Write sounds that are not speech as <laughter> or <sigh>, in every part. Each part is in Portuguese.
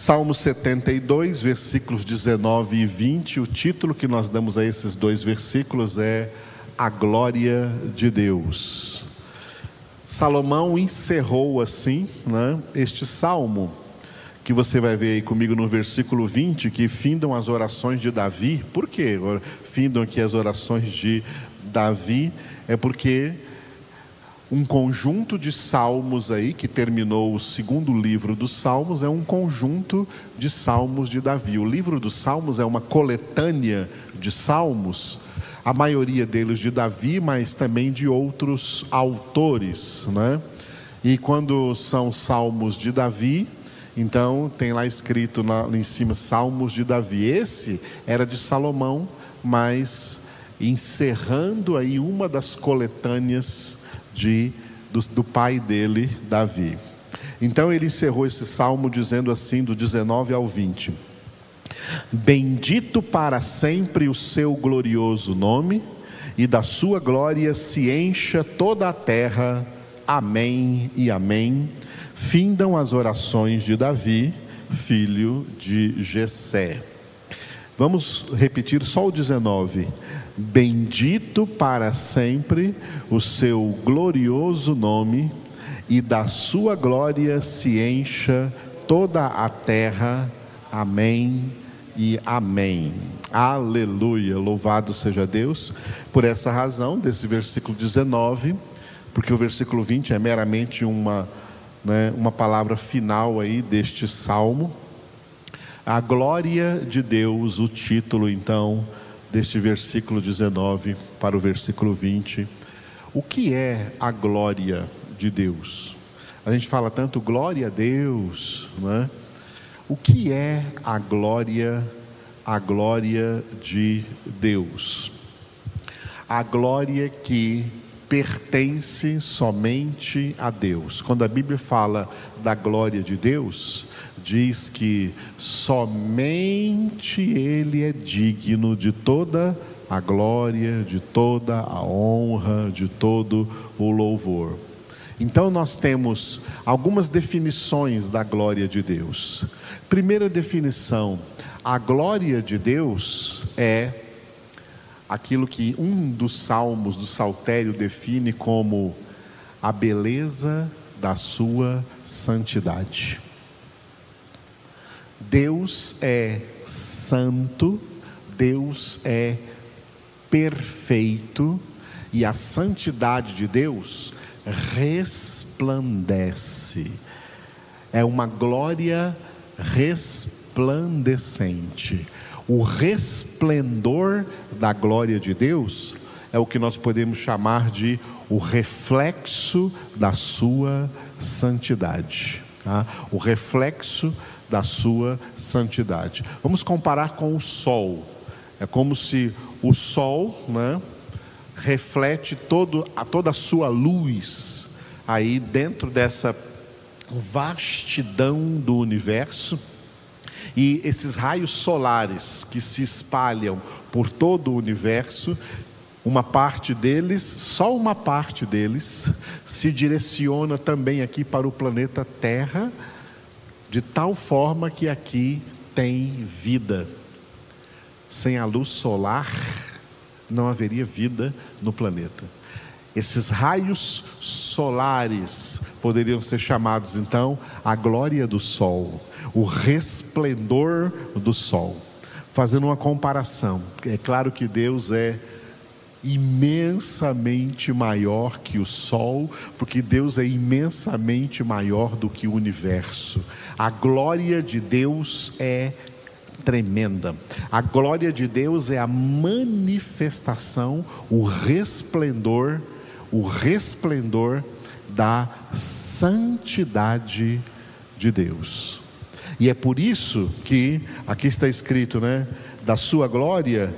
Salmo 72, versículos 19 e 20, o título que nós damos a esses dois versículos é A Glória de Deus. Salomão encerrou assim né, este salmo, que você vai ver aí comigo no versículo 20, que findam as orações de Davi. Por quê? Findam aqui as orações de Davi, é porque um conjunto de salmos aí, que terminou o segundo livro dos salmos, é um conjunto de salmos de Davi. O livro dos salmos é uma coletânea de salmos, a maioria deles de Davi, mas também de outros autores, né? E quando são salmos de Davi, então tem lá escrito lá em cima Salmos de Davi. Esse era de Salomão, mas encerrando aí uma das coletâneas de, do, do pai dele, Davi. Então ele encerrou esse salmo dizendo assim, do 19 ao 20: Bendito para sempre o seu glorioso nome, e da sua glória se encha toda a terra. Amém e amém. Findam as orações de Davi, filho de Jessé. Vamos repetir só o 19. Bendito para sempre o seu glorioso nome, e da sua glória se encha toda a terra. Amém e amém. Aleluia. Louvado seja Deus por essa razão desse versículo 19, porque o versículo 20 é meramente uma, né, uma palavra final aí deste salmo a glória de Deus, o título então deste versículo 19 para o versículo 20. O que é a glória de Deus? A gente fala tanto glória a Deus, né? O que é a glória, a glória de Deus? A glória que pertence somente a Deus. Quando a Bíblia fala da glória de Deus, diz que somente Ele é digno de toda a glória, de toda a honra, de todo o louvor. Então nós temos algumas definições da glória de Deus. Primeira definição: a glória de Deus é aquilo que um dos salmos do saltério define como a beleza da sua santidade. Deus é santo, Deus é perfeito e a santidade de Deus resplandece. É uma glória resplandecente. O resplendor da glória de Deus é o que nós podemos chamar de o reflexo da sua santidade. Tá? O reflexo da sua santidade. Vamos comparar com o sol. É como se o sol, né, reflete todo, a toda a sua luz aí dentro dessa vastidão do universo. E esses raios solares que se espalham por todo o universo, uma parte deles, só uma parte deles, se direciona também aqui para o planeta Terra de tal forma que aqui tem vida. Sem a luz solar, não haveria vida no planeta. Esses raios solares poderiam ser chamados então a glória do sol, o resplendor do sol. Fazendo uma comparação, é claro que Deus é imensamente maior que o Sol, porque Deus é imensamente maior do que o universo. A glória de Deus é tremenda. A glória de Deus é a manifestação, o resplendor, o resplendor da santidade de Deus. E é por isso que aqui está escrito, né? Da sua glória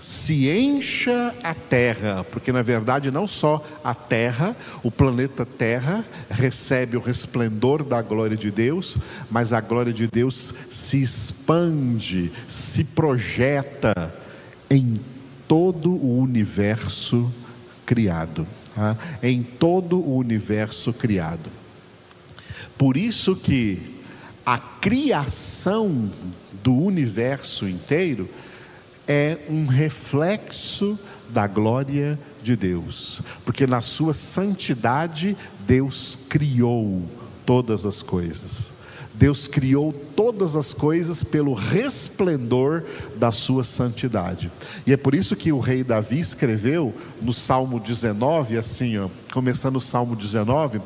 se encha a terra, porque na verdade não só a terra, o planeta Terra recebe o resplendor da glória de Deus, mas a glória de Deus se expande, se projeta em todo o universo criado, tá? em todo o universo criado. Por isso que a criação do universo inteiro é um reflexo da glória de Deus, porque na sua santidade Deus criou todas as coisas. Deus criou todas as coisas pelo resplendor da sua santidade. E é por isso que o rei Davi escreveu no Salmo 19, assim, ó, começando o Salmo 19,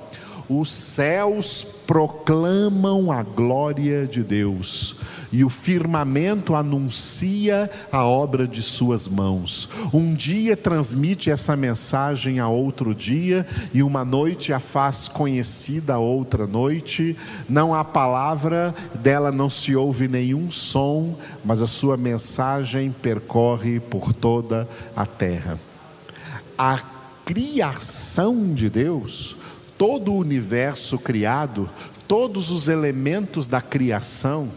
os céus proclamam a glória de Deus, e o firmamento anuncia a obra de suas mãos. Um dia transmite essa mensagem a outro dia, e uma noite a faz conhecida a outra noite. Não há palavra, dela não se ouve nenhum som, mas a sua mensagem percorre por toda a terra. A criação de Deus todo o universo criado, todos os elementos da criação,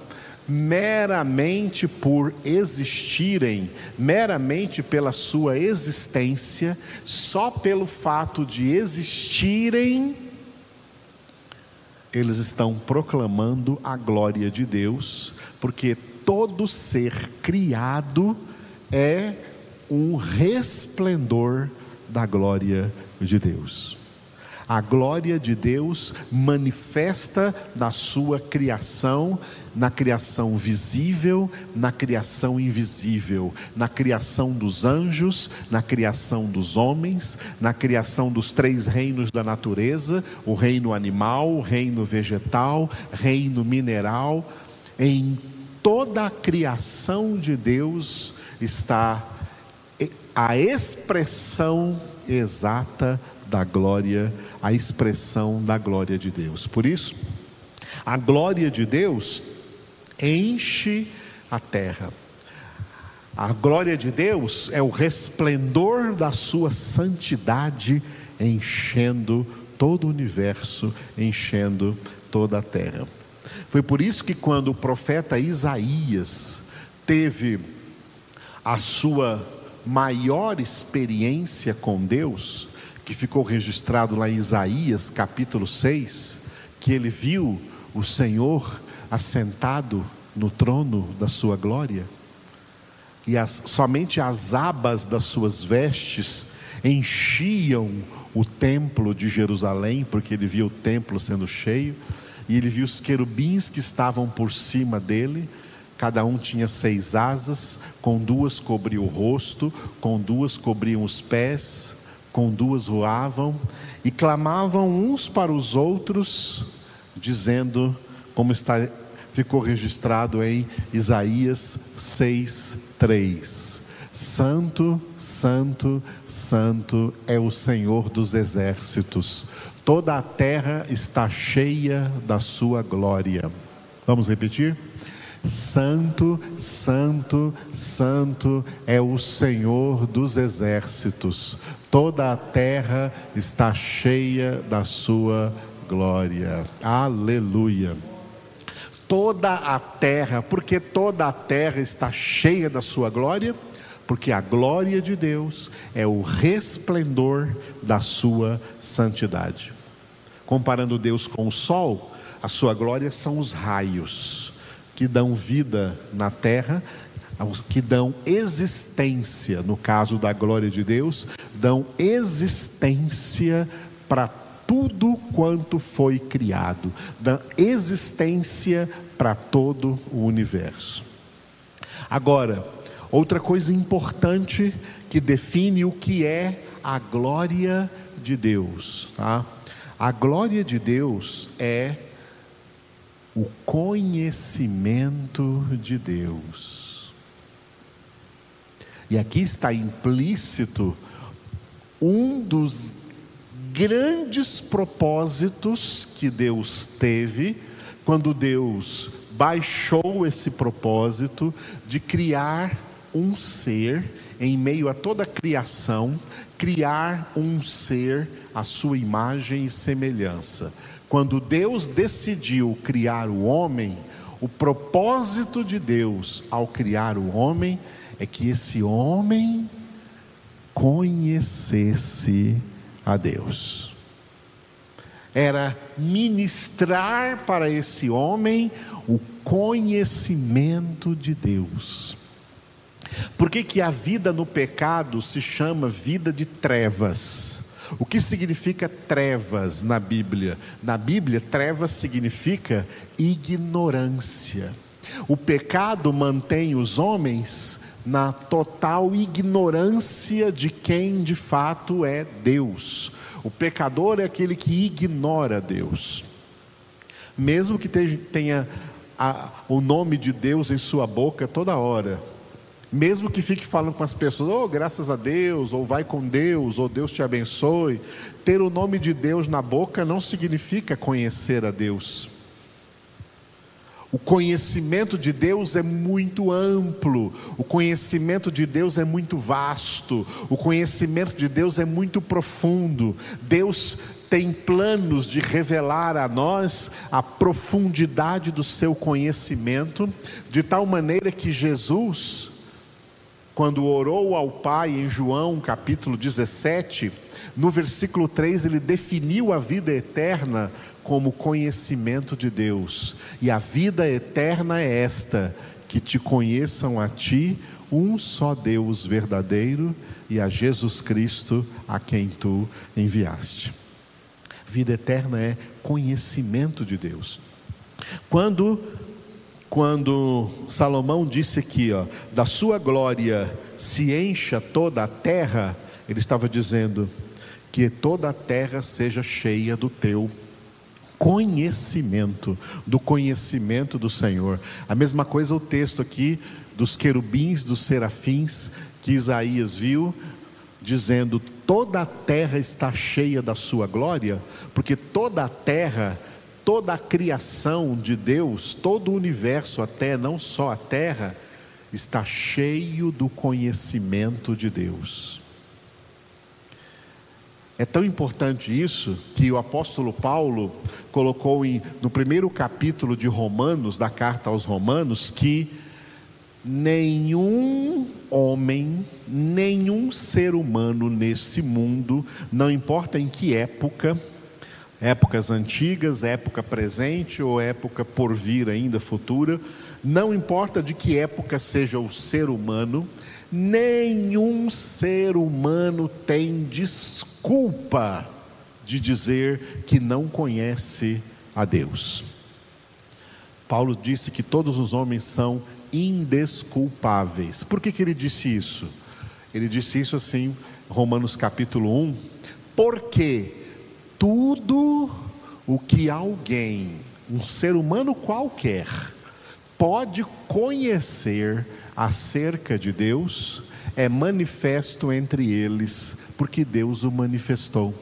meramente por existirem, meramente pela sua existência, só pelo fato de existirem, eles estão proclamando a glória de Deus, porque todo ser criado é um resplendor da glória de Deus. A glória de Deus manifesta na sua criação, na criação visível, na criação invisível, na criação dos anjos, na criação dos homens, na criação dos três reinos da natureza: o reino animal, o reino vegetal, reino mineral. Em toda a criação de Deus está a expressão exata da glória, a expressão da glória de Deus. Por isso, a glória de Deus enche a terra. A glória de Deus é o resplendor da sua santidade enchendo todo o universo, enchendo toda a terra. Foi por isso que quando o profeta Isaías teve a sua maior experiência com Deus, que ficou registrado lá em Isaías capítulo 6, que ele viu o Senhor assentado no trono da sua glória, e as, somente as abas das suas vestes enchiam o templo de Jerusalém, porque ele viu o templo sendo cheio, e ele viu os querubins que estavam por cima dele, cada um tinha seis asas, com duas cobriam o rosto, com duas cobriam os pés, com duas voavam e clamavam uns para os outros, dizendo, como está ficou registrado em Isaías 6:3. Santo, santo, santo é o Senhor dos exércitos. Toda a terra está cheia da sua glória. Vamos repetir? Santo, Santo, Santo é o Senhor dos exércitos, toda a terra está cheia da sua glória. Aleluia. Toda a terra, porque toda a terra está cheia da sua glória? Porque a glória de Deus é o resplendor da sua santidade. Comparando Deus com o sol, a sua glória são os raios que dão vida na terra, que dão existência, no caso da glória de Deus, dão existência para tudo quanto foi criado, dão existência para todo o universo. Agora, outra coisa importante que define o que é a glória de Deus, tá? A glória de Deus é o conhecimento de Deus. E aqui está implícito um dos grandes propósitos que Deus teve quando Deus baixou esse propósito de criar um ser em meio a toda a criação, criar um ser à sua imagem e semelhança. Quando Deus decidiu criar o homem, o propósito de Deus ao criar o homem é que esse homem conhecesse a Deus. era ministrar para esse homem o conhecimento de Deus. Por que, que a vida no pecado se chama vida de trevas? O que significa trevas na Bíblia? Na Bíblia, trevas significa ignorância. O pecado mantém os homens na total ignorância de quem de fato é Deus. O pecador é aquele que ignora Deus. Mesmo que tenha a, o nome de Deus em sua boca toda hora, mesmo que fique falando com as pessoas, oh, graças a Deus, ou vai com Deus, ou Deus te abençoe, ter o nome de Deus na boca não significa conhecer a Deus. O conhecimento de Deus é muito amplo, o conhecimento de Deus é muito vasto, o conhecimento de Deus é muito profundo. Deus tem planos de revelar a nós a profundidade do seu conhecimento, de tal maneira que Jesus, quando orou ao Pai em João capítulo 17, no versículo 3, ele definiu a vida eterna como conhecimento de Deus. E a vida eterna é esta: que te conheçam a ti, um só Deus verdadeiro, e a Jesus Cristo, a quem tu enviaste. Vida eterna é conhecimento de Deus. Quando quando Salomão disse aqui, ó, da sua glória se encha toda a terra, ele estava dizendo que toda a terra seja cheia do teu conhecimento, do conhecimento do Senhor. A mesma coisa o texto aqui dos querubins, dos serafins, que Isaías viu, dizendo: toda a terra está cheia da sua glória, porque toda a terra, toda a criação de Deus, todo o universo, até não só a terra, está cheio do conhecimento de Deus. É tão importante isso que o apóstolo Paulo colocou em, no primeiro capítulo de Romanos, da carta aos Romanos, que nenhum homem, nenhum ser humano nesse mundo, não importa em que época, épocas antigas, época presente ou época por vir ainda futura, não importa de que época seja o ser humano, nenhum ser humano tem desculpa de dizer que não conhece a Deus. Paulo disse que todos os homens são indesculpáveis. Por que, que ele disse isso? Ele disse isso assim, Romanos capítulo 1, porque tudo o que alguém, um ser humano qualquer, pode conhecer acerca de Deus é manifesto entre eles, porque Deus o manifestou.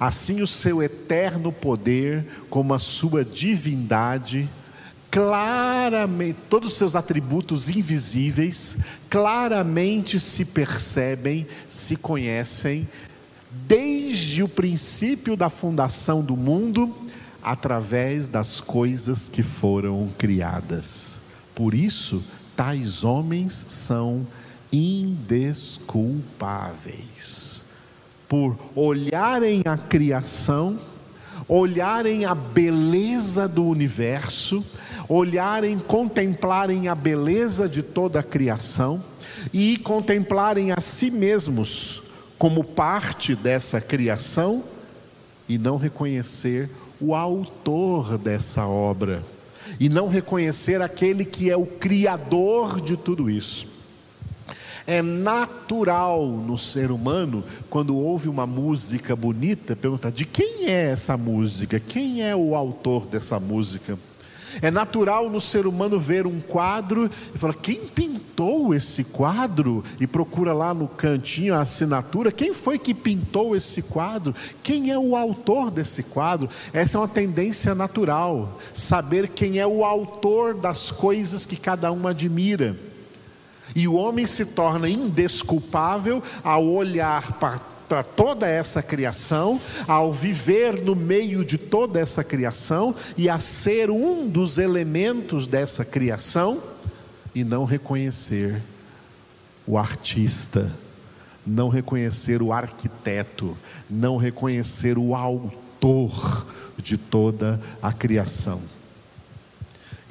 Assim, o seu eterno poder, como a sua divindade, claramente, todos os seus atributos invisíveis, claramente se percebem, se conhecem, desde o princípio da fundação do mundo, através das coisas que foram criadas. Por isso, tais homens são indesculpáveis. Por olharem a criação, olharem a beleza do universo, olharem, contemplarem a beleza de toda a criação e contemplarem a si mesmos como parte dessa criação e não reconhecer o autor dessa obra e não reconhecer aquele que é o Criador de tudo isso. É natural no ser humano, quando ouve uma música bonita, perguntar: de quem é essa música? Quem é o autor dessa música? É natural no ser humano ver um quadro e falar: quem pintou esse quadro? E procura lá no cantinho a assinatura: quem foi que pintou esse quadro? Quem é o autor desse quadro? Essa é uma tendência natural, saber quem é o autor das coisas que cada um admira. E o homem se torna indesculpável ao olhar para para toda essa criação, ao viver no meio de toda essa criação e a ser um dos elementos dessa criação e não reconhecer o artista, não reconhecer o arquiteto, não reconhecer o autor de toda a criação.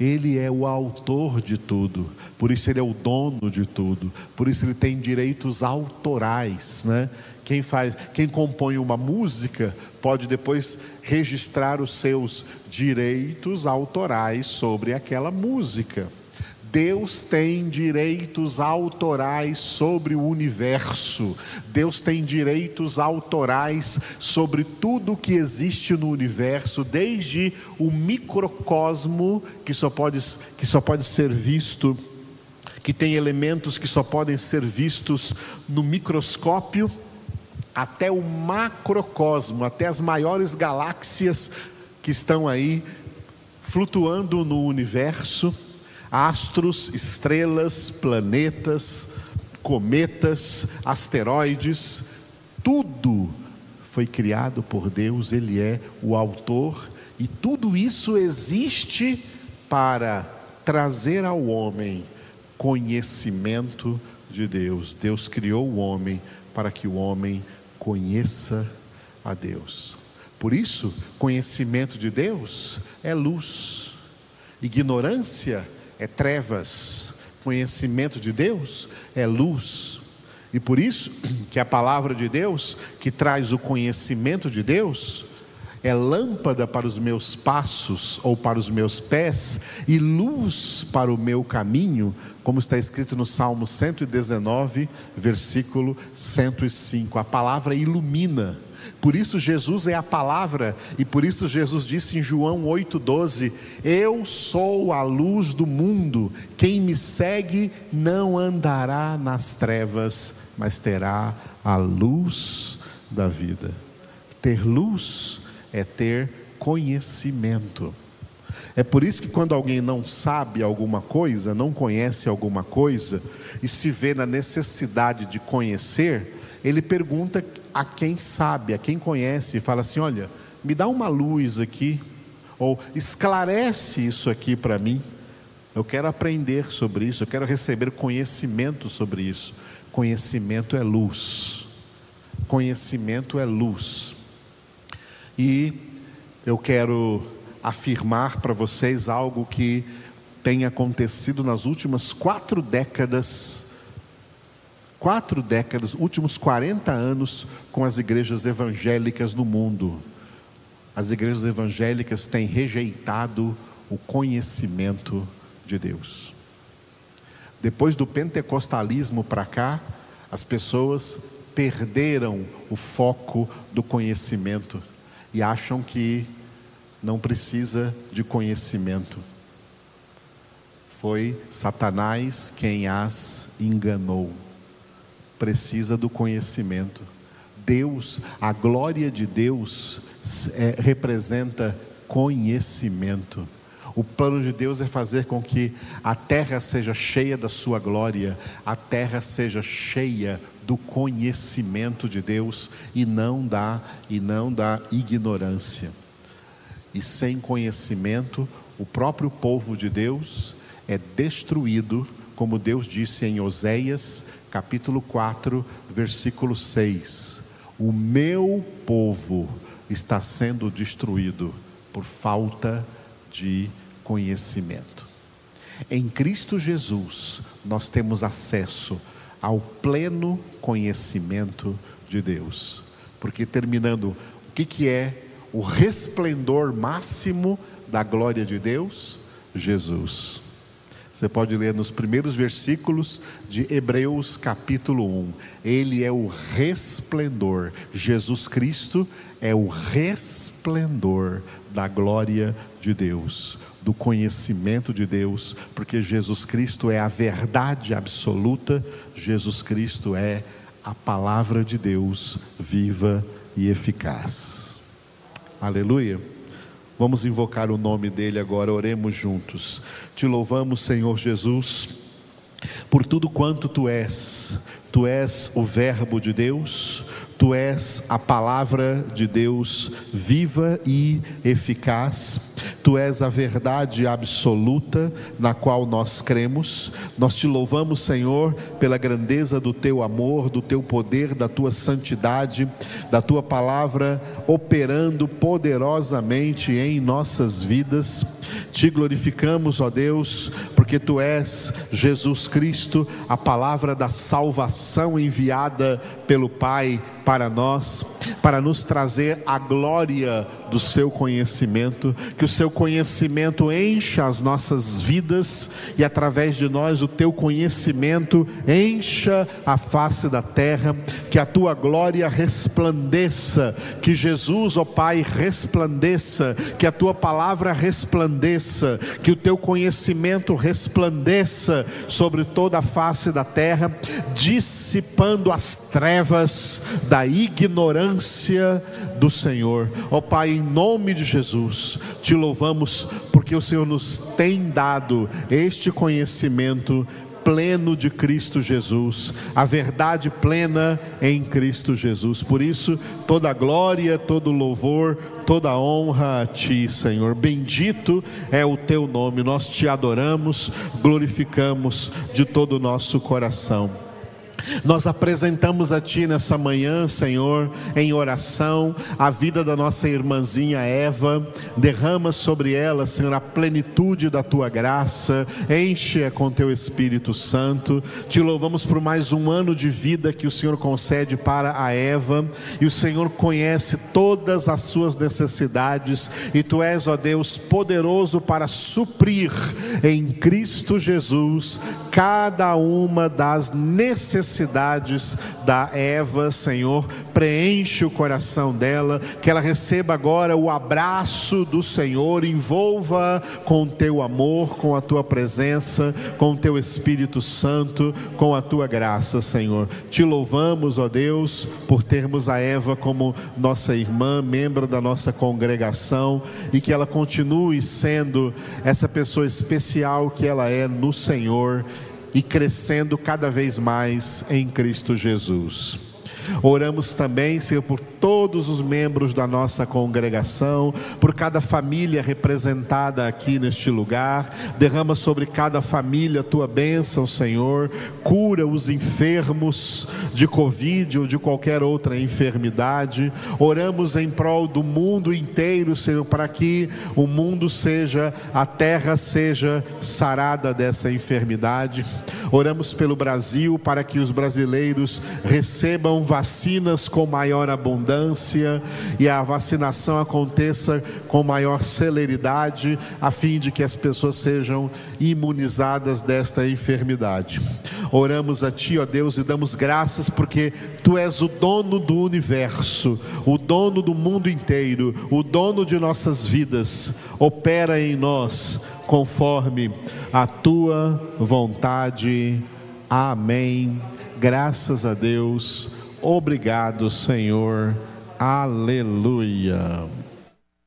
Ele é o autor de tudo, por isso ele é o dono de tudo, por isso ele tem direitos autorais, né? Quem faz, quem compõe uma música pode depois registrar os seus direitos autorais sobre aquela música. Deus tem direitos autorais sobre o universo. Deus tem direitos autorais sobre tudo que existe no universo, desde o microcosmo que só pode, que só pode ser visto, que tem elementos que só podem ser vistos no microscópio, até o macrocosmo, até as maiores galáxias que estão aí flutuando no universo astros, estrelas, planetas, cometas, asteroides, tudo foi criado por Deus, Ele é o autor, e tudo isso existe para trazer ao homem conhecimento de Deus. Deus criou o homem para que o homem conheça a Deus. Por isso, conhecimento de Deus é luz, ignorância é trevas, conhecimento de Deus é luz. E por isso <clears throat> que a palavra de Deus, que traz o conhecimento de Deus, é lâmpada para os meus passos ou para os meus pés e luz para o meu caminho, como está escrito no Salmo 119, versículo 105. A palavra ilumina. Por isso Jesus é a palavra, e por isso Jesus disse em João 8,12: Eu sou a luz do mundo, quem me segue não andará nas trevas, mas terá a luz da vida. Ter luz é ter conhecimento. É por isso que quando alguém não sabe alguma coisa, não conhece alguma coisa, e se vê na necessidade de conhecer, ele pergunta a quem sabe, a quem conhece, e fala assim: olha, me dá uma luz aqui, ou esclarece isso aqui para mim. Eu quero aprender sobre isso, eu quero receber conhecimento sobre isso. Conhecimento é luz. Conhecimento é luz. E eu quero afirmar para vocês algo que tem acontecido nas últimas quatro décadas quatro décadas, últimos 40 anos com as igrejas evangélicas no mundo. As igrejas evangélicas têm rejeitado o conhecimento de Deus. Depois do pentecostalismo para cá, as pessoas perderam o foco do conhecimento e acham que não precisa de conhecimento. Foi Satanás quem as enganou precisa do conhecimento. Deus, a glória de Deus é, representa conhecimento. O plano de Deus é fazer com que a terra seja cheia da sua glória, a terra seja cheia do conhecimento de Deus e não da e não da ignorância. E sem conhecimento, o próprio povo de Deus é destruído, como Deus disse em Oséias capítulo 4, versículo 6. O meu povo está sendo destruído por falta de conhecimento. Em Cristo Jesus, nós temos acesso ao pleno conhecimento de Deus. Porque, terminando, o que, que é o resplendor máximo da glória de Deus? Jesus. Você pode ler nos primeiros versículos de Hebreus capítulo 1. Ele é o resplendor. Jesus Cristo é o resplendor da glória de Deus, do conhecimento de Deus, porque Jesus Cristo é a verdade absoluta, Jesus Cristo é a palavra de Deus viva e eficaz. Aleluia. Vamos invocar o nome dele agora, oremos juntos. Te louvamos, Senhor Jesus, por tudo quanto tu és. Tu és o Verbo de Deus, Tu és a palavra de Deus viva e eficaz. Tu és a verdade absoluta na qual nós cremos. Nós te louvamos, Senhor, pela grandeza do teu amor, do teu poder, da tua santidade, da tua palavra operando poderosamente em nossas vidas. Te glorificamos, ó Deus, porque tu és Jesus Cristo, a palavra da salvação enviada pelo Pai para nós, para nos trazer a glória do seu conhecimento, que o seu conhecimento encha as nossas vidas e através de nós o teu conhecimento encha a face da terra, que a tua glória resplandeça, que Jesus, ó Pai, resplandeça, que a tua palavra resplandeça, que o teu conhecimento resplandeça sobre toda a face da terra, dissipando as trevas da ignorância do Senhor. Ó Pai, em nome de Jesus, te louvamos porque o Senhor nos tem dado este conhecimento pleno de Cristo Jesus, a verdade plena em Cristo Jesus. Por isso, toda glória, todo louvor, toda honra a Ti, Senhor. Bendito é o Teu nome, nós te adoramos, glorificamos de todo o nosso coração. Nós apresentamos a Ti nessa manhã, Senhor, em oração, a vida da nossa irmãzinha Eva, derrama sobre ela, Senhor, a plenitude da Tua graça, enche-a com Teu Espírito Santo. Te louvamos por mais um ano de vida que o Senhor concede para a Eva, e o Senhor conhece todas as suas necessidades, e Tu és, ó Deus, poderoso para suprir em Cristo Jesus cada uma das necessidades da Eva, Senhor, preenche o coração dela, que ela receba agora o abraço do Senhor, envolva com teu amor, com a tua presença, com o teu Espírito Santo, com a tua graça, Senhor. Te louvamos, ó Deus, por termos a Eva como nossa irmã, membro da nossa congregação e que ela continue sendo essa pessoa especial que ela é no Senhor e crescendo cada vez mais em Cristo Jesus. Oramos também, Senhor, por todos os membros da nossa congregação, por cada família representada aqui neste lugar. Derrama sobre cada família a tua bênção, Senhor. Cura os enfermos de Covid ou de qualquer outra enfermidade. Oramos em prol do mundo inteiro, Senhor, para que o mundo seja, a terra seja sarada dessa enfermidade. Oramos pelo Brasil para que os brasileiros recebam vacinas com maior abundância e a vacinação aconteça com maior celeridade, a fim de que as pessoas sejam imunizadas desta enfermidade. Oramos a Ti, ó Deus, e damos graças porque Tu és o dono do universo, o dono do mundo inteiro, o dono de nossas vidas. Opera em nós conforme a Tua vontade. Amém. Graças a Deus. Obrigado, Senhor. Aleluia.